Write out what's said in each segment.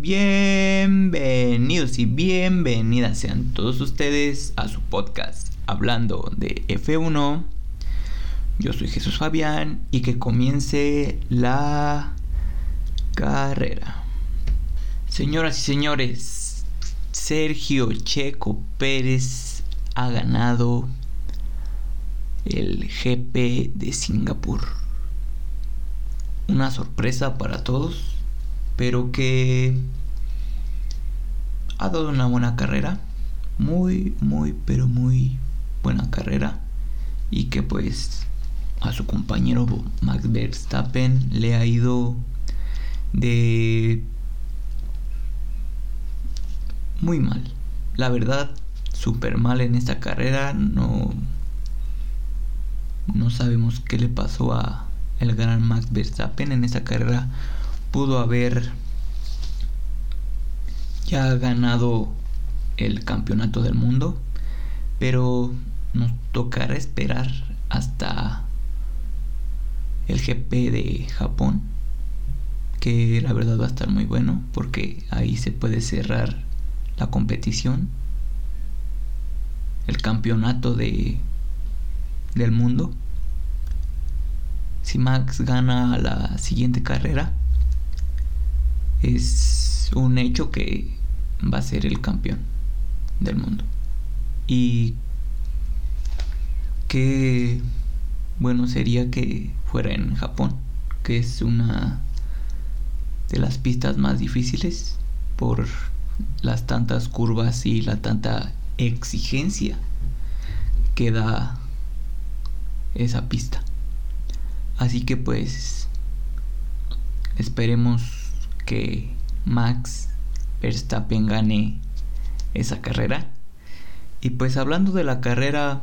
Bienvenidos y bienvenidas sean todos ustedes a su podcast hablando de F1. Yo soy Jesús Fabián y que comience la carrera. Señoras y señores, Sergio Checo Pérez ha ganado el GP de Singapur. Una sorpresa para todos, pero que ha dado una buena carrera. Muy, muy, pero muy buena carrera. Y que pues a su compañero Max Verstappen le ha ido de muy mal. La verdad, súper mal en esta carrera. No, no sabemos qué le pasó a el gran Max Verstappen en esta carrera. Pudo haber ya ganado el campeonato del mundo, pero nos tocará esperar hasta el GP de Japón, que la verdad va a estar muy bueno porque ahí se puede cerrar la competición, el campeonato de del mundo. Si Max gana la siguiente carrera, es un hecho que va a ser el campeón del mundo. Y qué bueno sería que fuera en Japón, que es una de las pistas más difíciles por las tantas curvas y la tanta exigencia que da esa pista. Así que pues esperemos que Max Verstappen gane esa carrera. Y pues hablando de la carrera,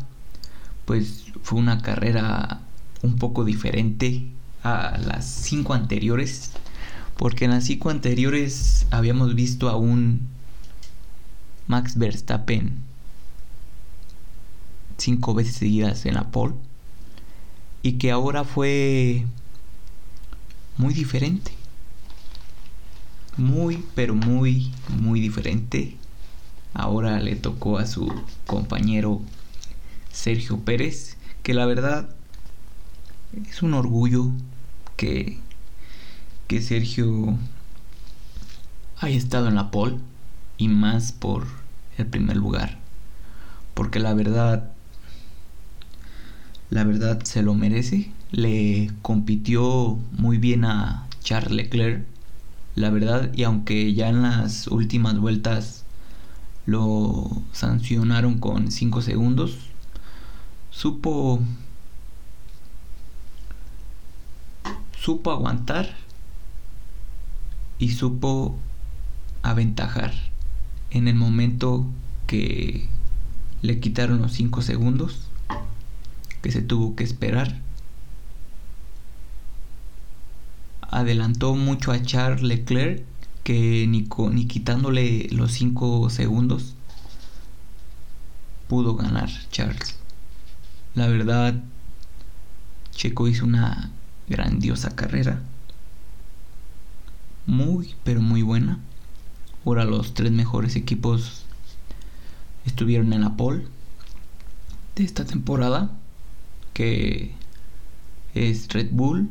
pues fue una carrera un poco diferente a las cinco anteriores. Porque en las cinco anteriores habíamos visto a un Max Verstappen cinco veces seguidas en la pole. Y que ahora fue muy diferente muy, pero muy, muy diferente. Ahora le tocó a su compañero Sergio Pérez, que la verdad es un orgullo que, que Sergio haya estado en la pole y más por el primer lugar. Porque la verdad, la verdad se lo merece. Le compitió muy bien a Charles Leclerc la verdad, y aunque ya en las últimas vueltas lo sancionaron con 5 segundos, supo supo aguantar y supo aventajar en el momento que le quitaron los 5 segundos que se tuvo que esperar adelantó mucho a Charles Leclerc que ni, ni quitándole los 5 segundos pudo ganar Charles. La verdad, Checo hizo una grandiosa carrera. Muy, pero muy buena. Ahora los tres mejores equipos estuvieron en la pole de esta temporada, que es Red Bull,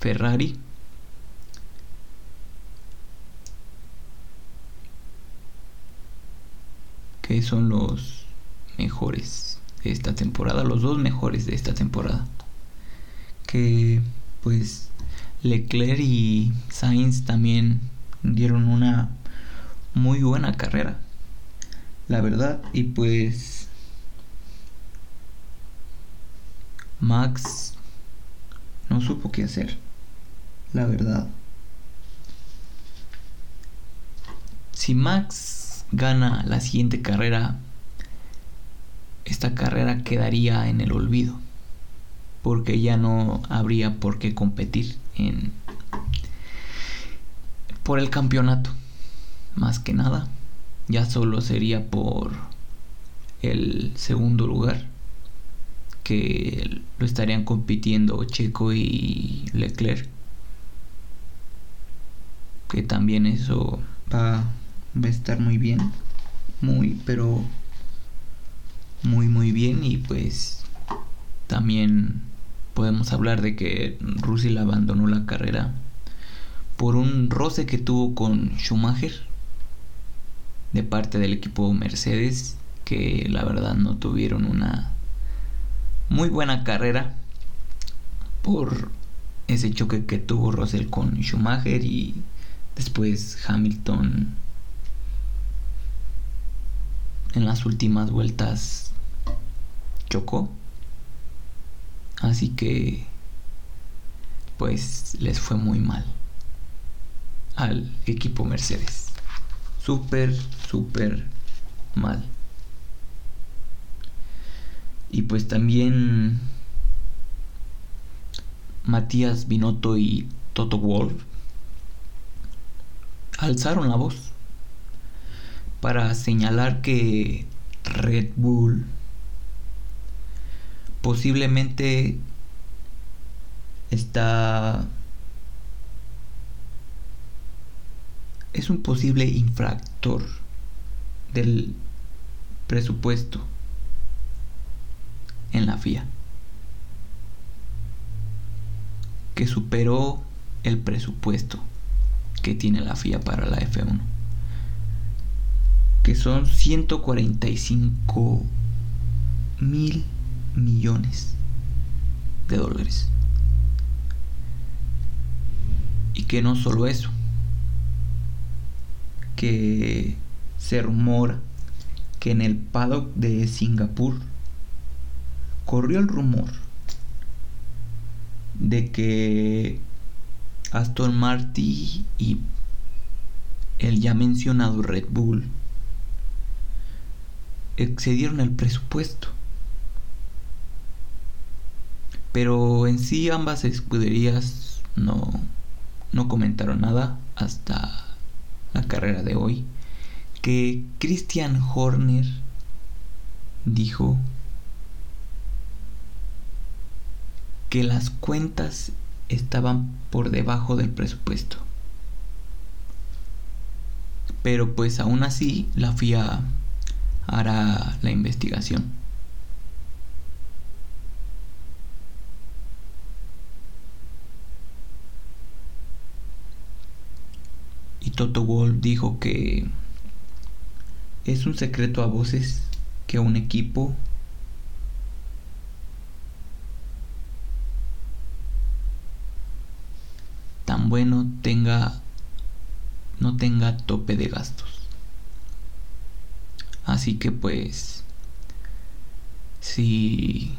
Ferrari. Que son los mejores de esta temporada, los dos mejores de esta temporada. Que pues Leclerc y Sainz también dieron una muy buena carrera. La verdad, y pues Max no supo qué hacer la verdad. Si Max gana la siguiente carrera, esta carrera quedaría en el olvido, porque ya no habría por qué competir en por el campeonato. Más que nada, ya solo sería por el segundo lugar que lo estarían compitiendo Checo y Leclerc que también eso va, a estar muy bien, muy, pero muy, muy bien y pues también podemos hablar de que Russell abandonó la carrera por un roce que tuvo con Schumacher de parte del equipo Mercedes que la verdad no tuvieron una muy buena carrera por ese choque que tuvo Russell con Schumacher y después Hamilton en las últimas vueltas chocó. Así que pues les fue muy mal al equipo Mercedes. Súper súper mal. Y pues también Matías Binotto y Toto Wolf alzaron la voz para señalar que Red Bull posiblemente está es un posible infractor del presupuesto en la FIA, que superó el presupuesto que tiene la FIA para la F1, que son 145 mil millones de dólares. Y que no solo eso, que se rumora que en el paddock de Singapur corrió el rumor de que Aston Martin y el ya mencionado Red Bull excedieron el presupuesto. Pero en sí ambas escuderías no, no comentaron nada hasta la carrera de hoy. Que Christian Horner dijo que las cuentas estaban por debajo del presupuesto. Pero pues aún así la FIA hará la investigación. Y Toto Wolff dijo que es un secreto a voces que un equipo bueno tenga no tenga tope de gastos. Así que pues si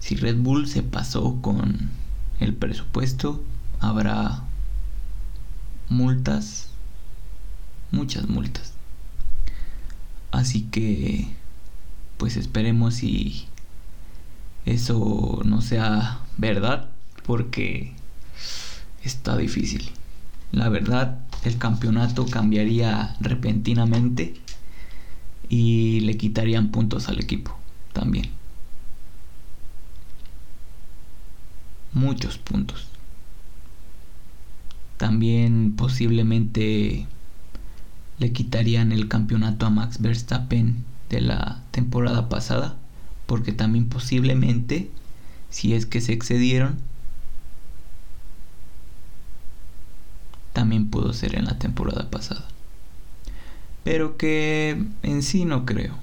si Red Bull se pasó con el presupuesto, habrá multas, muchas multas. Así que pues esperemos si eso no sea verdad porque está difícil. La verdad, el campeonato cambiaría repentinamente y le quitarían puntos al equipo también. Muchos puntos. También posiblemente le quitarían el campeonato a Max Verstappen de la temporada pasada, porque también posiblemente, si es que se excedieron, también pudo ser en la temporada pasada. Pero que en sí no creo.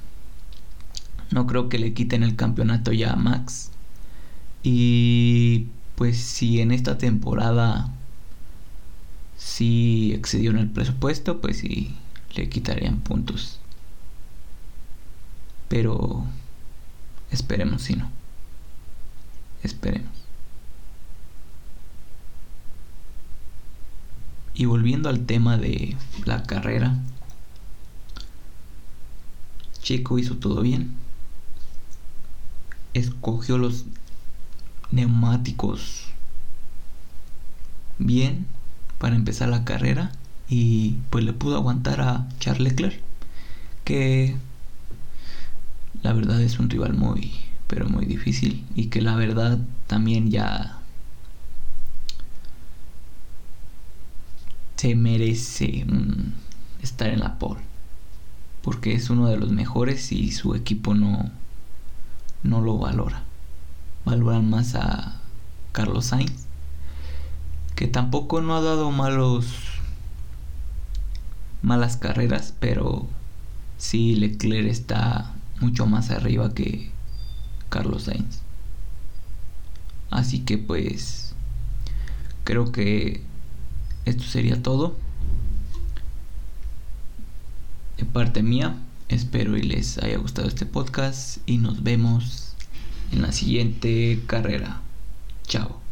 No creo que le quiten el campeonato ya a Max. Y pues si en esta temporada sí excedió en el presupuesto, pues sí le quitarían puntos. Pero esperemos si no. Esperemos. Y volviendo al tema de la carrera, Checo hizo todo bien. Escogió los neumáticos bien para empezar la carrera y pues le pudo aguantar a Charles Leclerc que la verdad es un rival muy pero muy difícil y que la verdad también ya se merece estar en la pole. Porque es uno de los mejores y su equipo no, no lo valora. Valoran más a Carlos Sainz, que tampoco no ha dado malos malas carreras, pero sí Leclerc está mucho más arriba que Carlos Sainz. Así que pues creo que esto sería todo. De parte mía, espero y les haya gustado este podcast y nos vemos en la siguiente carrera. Chao.